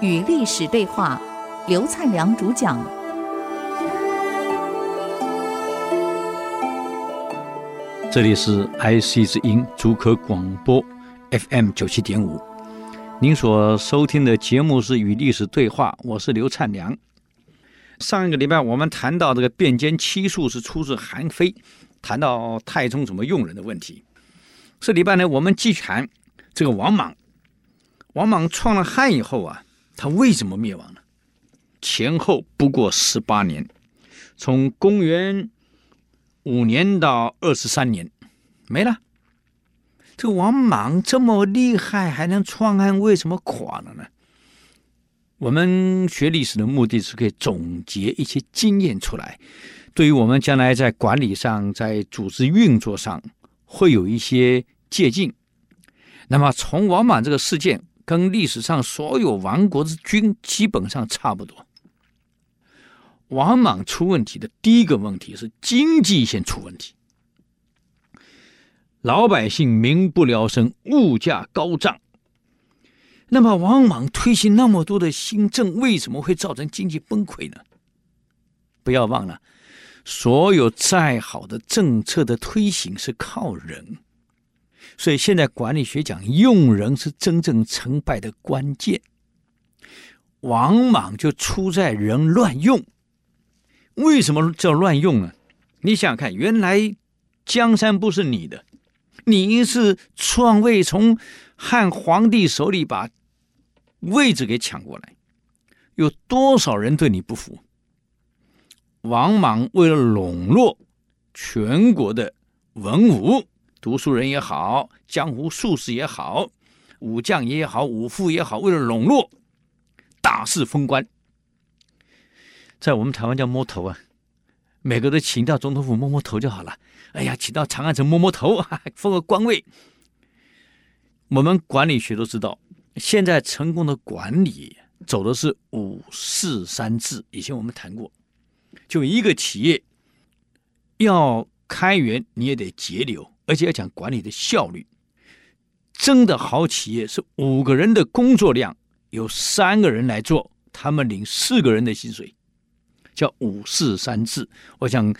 与历史对话，刘灿良主讲。这里是 IC 之音竹科广播 FM 九七点五，您所收听的节目是《与历史对话》，我是刘灿良。上一个礼拜我们谈到这个变奸七术是出自韩非，谈到太宗怎么用人的问题。这礼拜呢，我们继续谈这个王莽。王莽创了汉以后啊，他为什么灭亡呢？前后不过十八年，从公元。五年到二十三年，没了。这个王莽这么厉害，还能创汉，为什么垮了呢？我们学历史的目的是可以总结一些经验出来，对于我们将来在管理上、在组织运作上会有一些借鉴。那么，从王莽这个事件，跟历史上所有亡国之君基本上差不多。王莽出问题的第一个问题是经济先出问题，老百姓民不聊生，物价高涨。那么王莽推行那么多的新政，为什么会造成经济崩溃呢？不要忘了，所有再好的政策的推行是靠人，所以现在管理学讲用人是真正成败的关键。王莽就出在人乱用。为什么叫乱用呢？你想想看，原来江山不是你的，你是篡位，从汉皇帝手里把位置给抢过来，有多少人对你不服？王莽为了笼络全国的文武、读书人也好，江湖术士也好，武将也好，武夫也好，为了笼络，大肆封官。在我们台湾叫摸头啊，每个都请到总统府摸摸头就好了。哎呀，请到长安城摸摸头，封个官位。我们管理学都知道，现在成功的管理走的是五四三制。以前我们谈过，就一个企业要开源，你也得节流，而且要讲管理的效率。真的好企业是五个人的工作量，有三个人来做，他们领四个人的薪水。叫五四三制，我想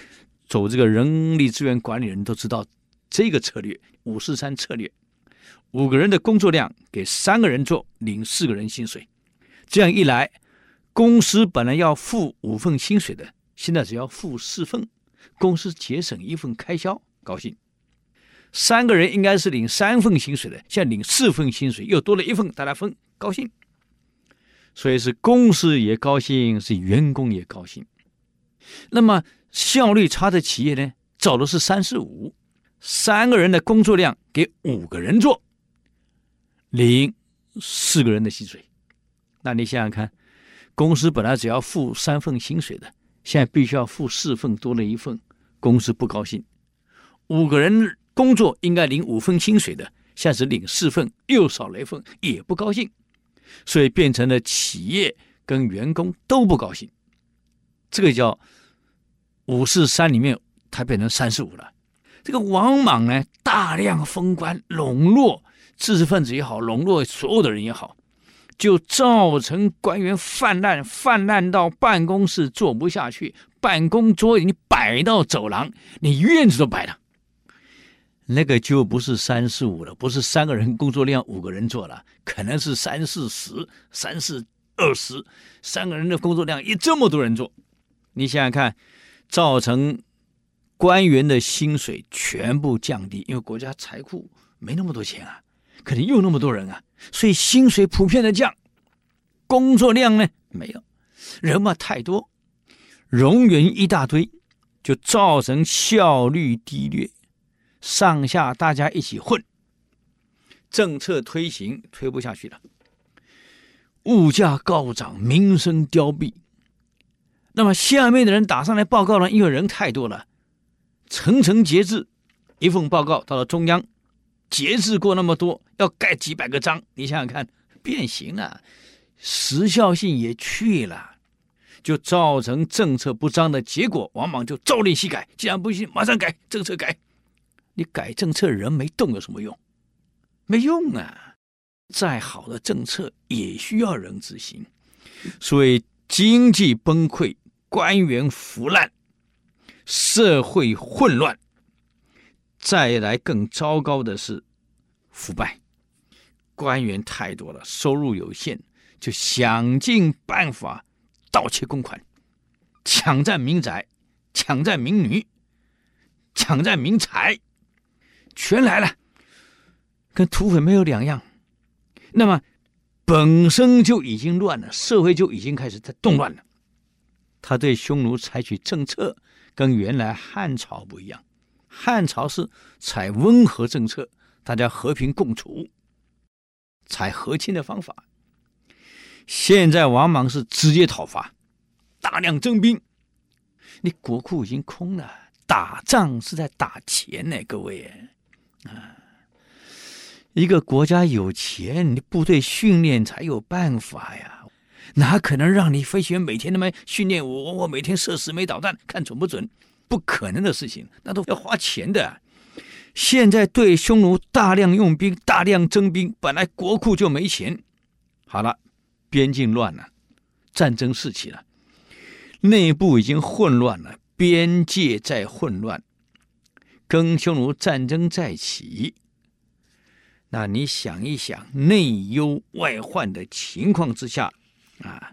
走这个人力资源管理人都知道这个策略，五四三策略，五个人的工作量给三个人做，领四个人薪水，这样一来，公司本来要付五份薪水的，现在只要付四份，公司节省一份开销，高兴。三个人应该是领三份薪水的，现在领四份薪水，又多了一份，大家分，高兴。所以是公司也高兴，是员工也高兴。那么效率差的企业呢，找的是三四五，三个人的工作量给五个人做，领四个人的薪水。那你想想看，公司本来只要付三份薪水的，现在必须要付四份，多了一份，公司不高兴。五个人工作应该领五份薪水的，现在只领四份，又少了一份，也不高兴。所以变成了企业跟员工都不高兴，这个叫五四三里面，它变成三四五了。这个王莽呢，大量封官，笼络知识分子也好，笼络所有的人也好，就造成官员泛滥，泛滥到办公室坐不下去，办公桌你摆到走廊，你院子都摆了。那个就不是三四五了，不是三个人工作量五个人做了，可能是三四十、三四二十，三个人的工作量也这么多人做，你想想看，造成官员的薪水全部降低，因为国家财库没那么多钱啊，可能又那么多人啊，所以薪水普遍的降，工作量呢没有，人嘛太多，冗员一大堆，就造成效率低劣。上下大家一起混，政策推行推不下去了，物价高涨，民生凋敝。那么下面的人打上来报告呢？因为人太多了，层层节制，一份报告到了中央，节制过那么多，要盖几百个章，你想想看，变形了，时效性也去了，就造成政策不彰的结果。王莽就朝令夕改，既然不行，马上改政策改。你改政策，人没动有什么用？没用啊！再好的政策也需要人执行，所以经济崩溃，官员腐烂，社会混乱，再来更糟糕的是腐败，官员太多了，收入有限，就想尽办法盗窃公款，抢占民宅，抢占民女，抢占民财，全来了，跟土匪没有两样。那么本身就已经乱了，社会就已经开始在动乱了。他对匈奴采取政策跟原来汉朝不一样，汉朝是采温和政策，大家和平共处，采和亲的方法。现在王莽是直接讨伐，大量征兵，你国库已经空了，打仗是在打钱呢，各位啊。一个国家有钱，你部队训练才有办法呀，哪可能让你飞行员每天那么训练我？我每天射十枚导弹，看准不准？不可能的事情，那都要花钱的。现在对匈奴大量用兵，大量征兵，本来国库就没钱。好了，边境乱了，战争四起了，内部已经混乱了，边界在混乱，跟匈奴战争再起。那你想一想，内忧外患的情况之下，啊，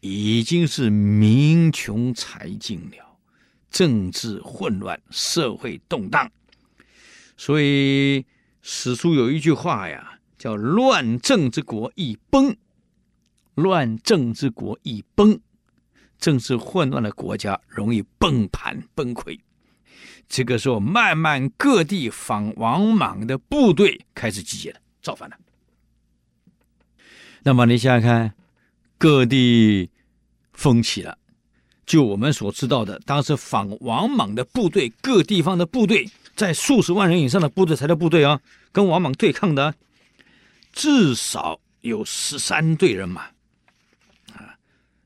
已经是民穷财尽了，政治混乱，社会动荡。所以史书有一句话呀，叫“乱政之国易崩”，乱政之国易崩，政治混乱的国家容易崩盘崩溃。这个时候，慢慢各地反王莽的部队开始集结了，造反了。那么你想想看，各地风起了。就我们所知道的，当时反王莽的部队，各地方的部队，在数十万人以上的部队才叫部队啊，跟王莽对抗的，至少有十三队人马。啊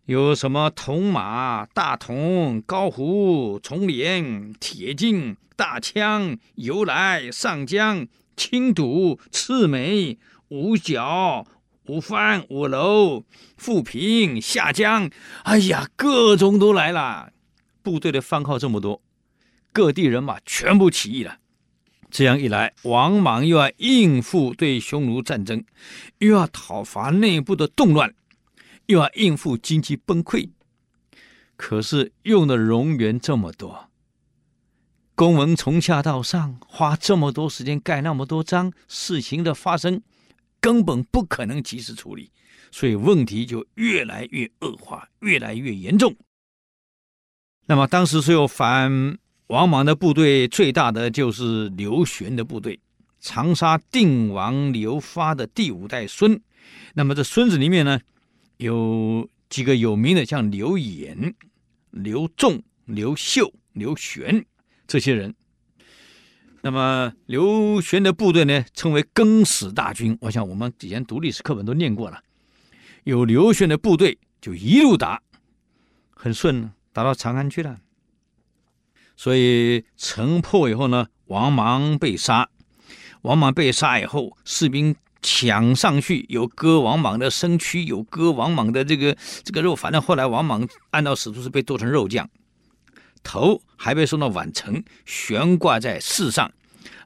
有什么铜马、大铜、高壶、重镰、铁镜、大枪、由来、上将、青堵、赤眉、五角、五番、五楼、富平、下江，哎呀，各种都来了。部队的番号这么多，各地人马全部起义了。这样一来，王莽又要应付对匈奴战争，又要讨伐内部的动乱。又要应付经济崩溃，可是用的冗员这么多，公文从下到上花这么多时间盖那么多章，事情的发生根本不可能及时处理，所以问题就越来越恶化，越来越严重。那么当时所有反王莽的部队，最大的就是刘玄的部队，长沙定王刘发的第五代孙。那么这孙子里面呢，有几个有名的，像刘演、刘仲、刘秀、刘玄这些人。那么刘玄的部队呢，称为更始大军。我想我们以前读历史课本都念过了。有刘玄的部队，就一路打，很顺，打到长安去了。所以城破以后呢，王莽被杀。王莽被杀以后，士兵。抢上去，有割王莽的身躯，有割王莽的这个这个肉。反正后来王莽按照史书是被剁成肉酱，头还被送到宛城，悬挂在寺上，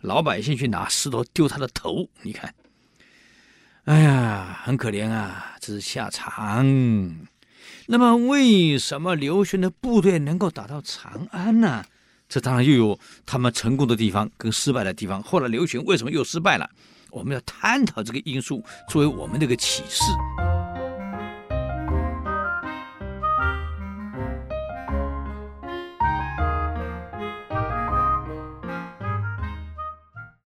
老百姓去拿石头丢他的头。你看，哎呀，很可怜啊，这是下场。那么，为什么刘玄的部队能够打到长安呢？这当然又有他们成功的地方跟失败的地方。后来刘玄为什么又失败了？我们要探讨这个因素，作为我们这个启示。